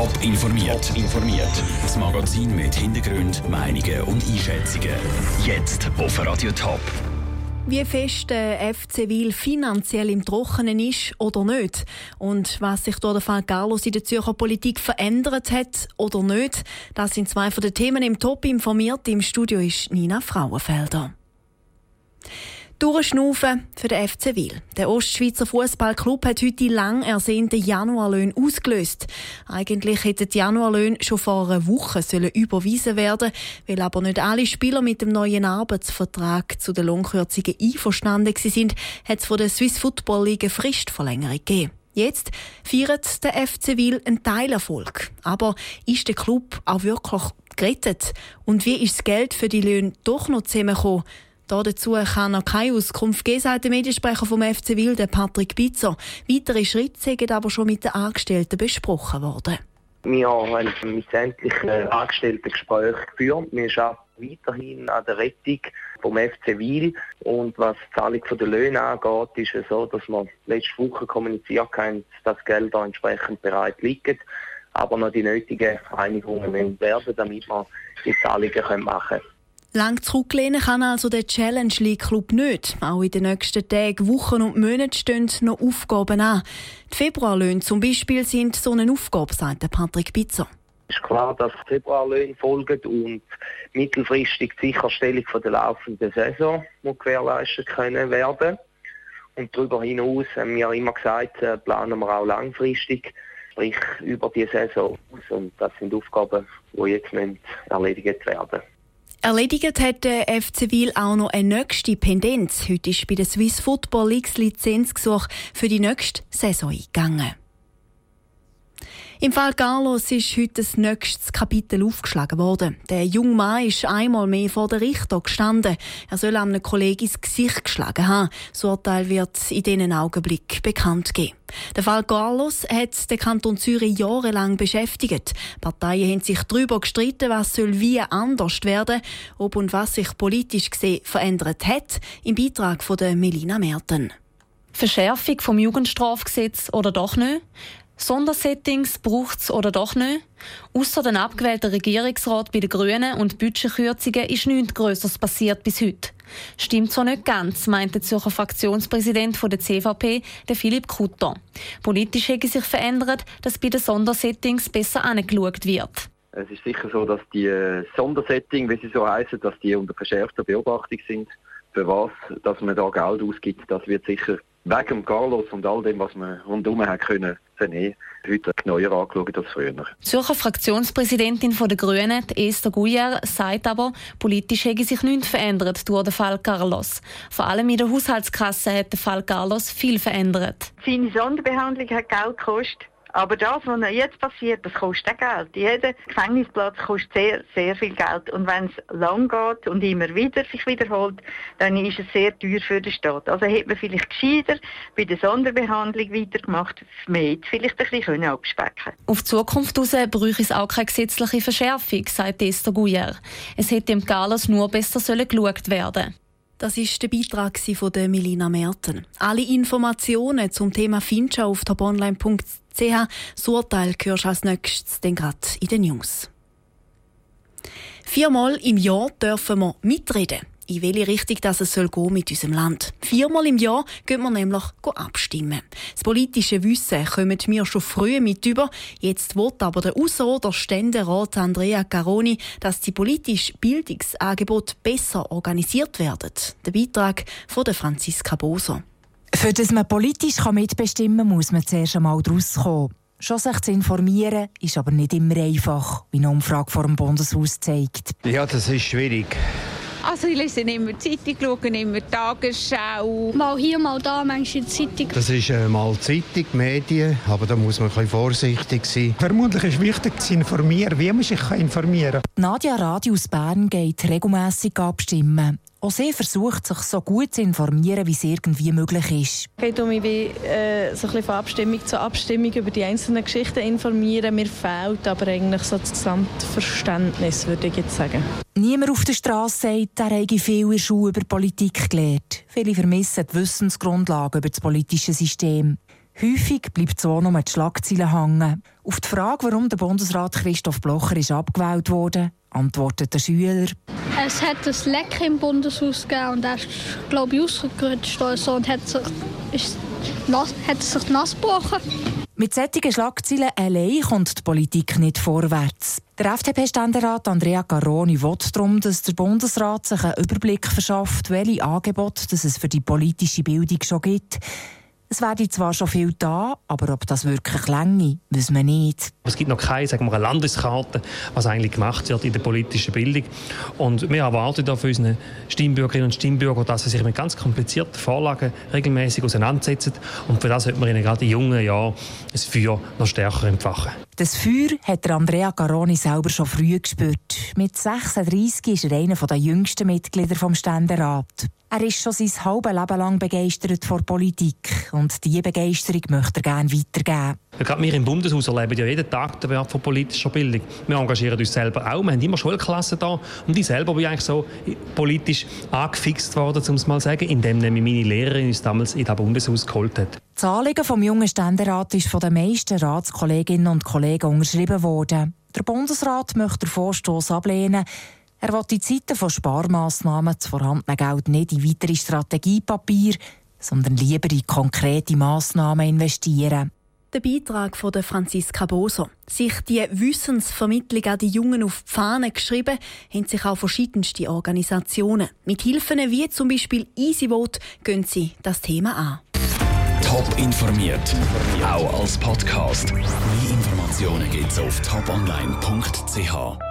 Top informiert. informiert. Das Magazin mit Hintergrund, Meinungen und Einschätzungen. Jetzt auf Radio Top. Wie fest der FC Wil finanziell im Trockenen ist oder nicht und was sich durch den Fall Carlos in der Zürcher Politik verändert hat oder nicht, das sind zwei von den Themen im Top informiert. Im Studio ist Nina Frauenfelder. Durchschnaufen für den FC Wil. Der Ostschweizer Fußballclub hat heute die lang ersehnten Januarlöhne ausgelöst. Eigentlich hätten die Januarlöhne schon vor einer Woche sollen überwiesen werden, weil aber nicht alle Spieler mit dem neuen Arbeitsvertrag zu den Lohnkürzungen einverstanden sind, hat es von der Swiss Football League eine Fristverlängerung gegeben. Jetzt feiert der FC Wil einen Teilerfolg. Aber ist der Club auch wirklich gerettet? Und wie ist das Geld für die Löhne doch noch zusammengekommen? Dazu kann er keine Auskunft geben, sagt der Mediensprecher vom FC Wilde, Patrick Bitzer. Weitere Schritte sind aber schon mit den Angestellten besprochen worden. Wir haben mit sämtlichen Angestellten Gespräche geführt. Wir arbeiten weiterhin an der Rettung vom FC Wil. Und was die Zahlung der Löhne angeht, ist es so, dass wir letzte Woche kommuniziert haben, dass das Geld da entsprechend bereit liegt. Aber noch die nötigen Einigungen werden, damit wir die Zahlungen machen können. Lang zurücklehnen kann also der Challenge League Club nicht. Auch in den nächsten Tagen, Wochen und Monaten stehen noch Aufgaben an. Die Februarlöhne zum Beispiel sind so eine Aufgabe, sagt Patrick Bitzer. Es ist klar, dass Februarlöhne folgen und mittelfristig die Sicherstellung der laufenden Saison muss gewährleistet können werden. Und darüber hinaus haben wir immer gesagt, äh, planen wir auch langfristig, sprich über die Saison. Und das sind Aufgaben, die jetzt erledigt werden müssen. Erledigt hat der FC Wil auch noch eine nächste Pendenz. Heute ist bei der Swiss Football League Lizenzgesuch für die nächste Saison eingegangen. Im Fall Carlos ist heute das nächste Kapitel aufgeschlagen worden. Der junge Mann ist einmal mehr vor der Richter gestanden. Er soll einem Kollegen ins Gesicht geschlagen haben. Das Urteil wird in diesen Augenblick bekannt geben. Der Fall Carlos hat den Kanton Zürich jahrelang beschäftigt. Parteien haben sich darüber gestritten, was soll wie anders werden, ob und was sich politisch gesehen verändert hat. Im Beitrag von Melina Merten. Verschärfung vom Jugendstrafgesetz oder doch nicht? Sondersettings braucht es oder doch nicht? Außer den abgewählten Regierungsrat bei den Grünen und Budgetkürzungen ist nichts Größeres passiert bis heute. Stimmt so nicht ganz, meint der Zürcher Fraktionspräsident der CVP, der Philipp Kutter. Politisch hätte sich verändert, dass bei den Sondersettings besser angeschaut wird. Es ist sicher so, dass die Sondersettings, wie sie so heißen, dass die unter verschärfter Beobachtung sind. Für was, dass man da Geld ausgibt, das wird sicher wegen Carlos und all dem, was man rundherum hat können vernehmen, heute neuer angeschaut als früher. Die Zürcher Fraktionspräsidentin der Grünen, Esther Guyer, sagt aber, politisch hätte sich nichts verändert durch den Fall Carlos. Vor allem in der Haushaltskasse hat der Fall Carlos viel verändert. Seine Sonderbehandlung hat Geld gekostet. Aber das, was jetzt passiert, das kostet Geld. Jeder Gefängnisplatz kostet sehr, sehr viel Geld. Und wenn es lang geht und immer wieder sich wiederholt, dann ist es sehr teuer für den Staat. Also hätte man vielleicht gescheiter bei der Sonderbehandlung weitergemacht, mehr vielleicht ein bisschen abspecken Auf die Zukunft heraus bräuchte es auch keine gesetzliche Verschärfung, sagt Esther Guyer. Es hätte im Galas nur besser geschaut werden das ist der Beitrag von Melina Merten. Alle Informationen zum Thema Fincha auf toponline.ch ch. Das Urteil hörst du als nächstes dann gerade in den News. Viermal im Jahr dürfen wir mitreden in welche Richtung das es soll gehen mit unserem Land. Viermal im Jahr gehen wir nämlich abstimmen. Das politische Wissen kommen wir schon früh mit über. Jetzt wird aber der Ausser- der Ständerat Andrea Caroni, dass die politischen Bildungsangebote besser organisiert werden. Der Beitrag von Franziska Boser. Für das man politisch mitbestimmen kann, muss man zuerst einmal daraus kommen. Schon sich zu informieren, ist aber nicht immer einfach, wie eine Umfrage vor dem Bundeshaus zeigt. Ja, das ist schwierig. Also ich lese immer Zeitung, schaue immer Tagesschau. Mal hier, mal da, manchmal Zeitung. Das ist äh, mal Zeitung, Medien, aber da muss man ein bisschen vorsichtig sein. Vermutlich ist wichtig zu informieren, wie man sich informieren kann. Nadja Radius Bern geht regelmässig abstimmen. Auch sie versucht, sich so gut zu informieren, wie es irgendwie möglich ist. Es geht um mich, äh, so ein von Abstimmung zu Abstimmung über die einzelnen Geschichten informieren. Mir fehlt aber eigentlich so das Gesamtverständnis, würde ich jetzt sagen. Niemand auf der Straße sagt, er habe viel in Schule über Politik gelernt. Viele vermissen die Wissensgrundlagen über das politische System. Häufig bleibt so nur die Schlagzeile hängen. Auf die Frage, warum der Bundesrat Christoph Blocher ist abgewählt wurde, antwortet der Schüler. Es hat ein Leck im Bundeshaus gegeben und er ist, glaube ich, ausgerutscht oder so und hat sich, ist nass, hat sich nass gebrochen. Mit solchen Schlagzeilen allein kommt die Politik nicht vorwärts. Der FDP-Ständerat Andrea Caroni will darum, dass der Bundesrat sich einen Überblick verschafft, welche Angebote es für die politische Bildung schon gibt. Es werde zwar schon viel da, aber ob das wirklich länge, wissen wir nicht. Es gibt noch keine sagen wir, Landeskarte, was eigentlich gemacht wird in der politischen Bildung. Und wir erwarten da von unseren Stimmbürgerinnen und Stimmbürgern, dass sie sich mit ganz komplizierten Vorlagen regelmäßig auseinandersetzen. Und für das sollte man ihnen gerade in jungen Jahren das Feuer noch stärker entfachen. Das Feuer hat Andrea Caroni selber schon früh gespürt. Mit 36 ist er einer der jüngsten Mitglieder des Ständerat. Er ist schon sein halbes Leben lang begeistert vor Politik und diese Begeisterung möchte er gerne weitergeben. Ja, gerade wir im Bundeshaus erleben ja jeden Tag den Wert von politischer Bildung. Wir engagieren uns selber auch. Wir haben immer Schulklassen da und ich selber bin eigentlich so politisch angefixt worden, um es mal zu sagen, indem nämlich meine Lehrerin uns damals in das Bundeshaus geholt hat. Das Anliegen vom jungen Ständerat ist von den meisten Ratskolleginnen und Kollegen unterschrieben worden. Der Bundesrat möchte den Vorstoß ablehnen. Er will die Zeiten von Sparmaßnahmen das vorhandene Geld nicht in weitere Strategiepapier, sondern lieber in konkrete Massnahmen investieren. Der Beitrag von Franziska Boser. Sich die Wissensvermittlung an die Jungen auf die Fahne geschrieben, haben sich auch verschiedenste Organisationen. Mit Hilfen wie zum Beispiel EasyVote gehen sie das Thema an. Top informiert, auch als Podcast. Mehr Informationen gibt's auf toponline.ch.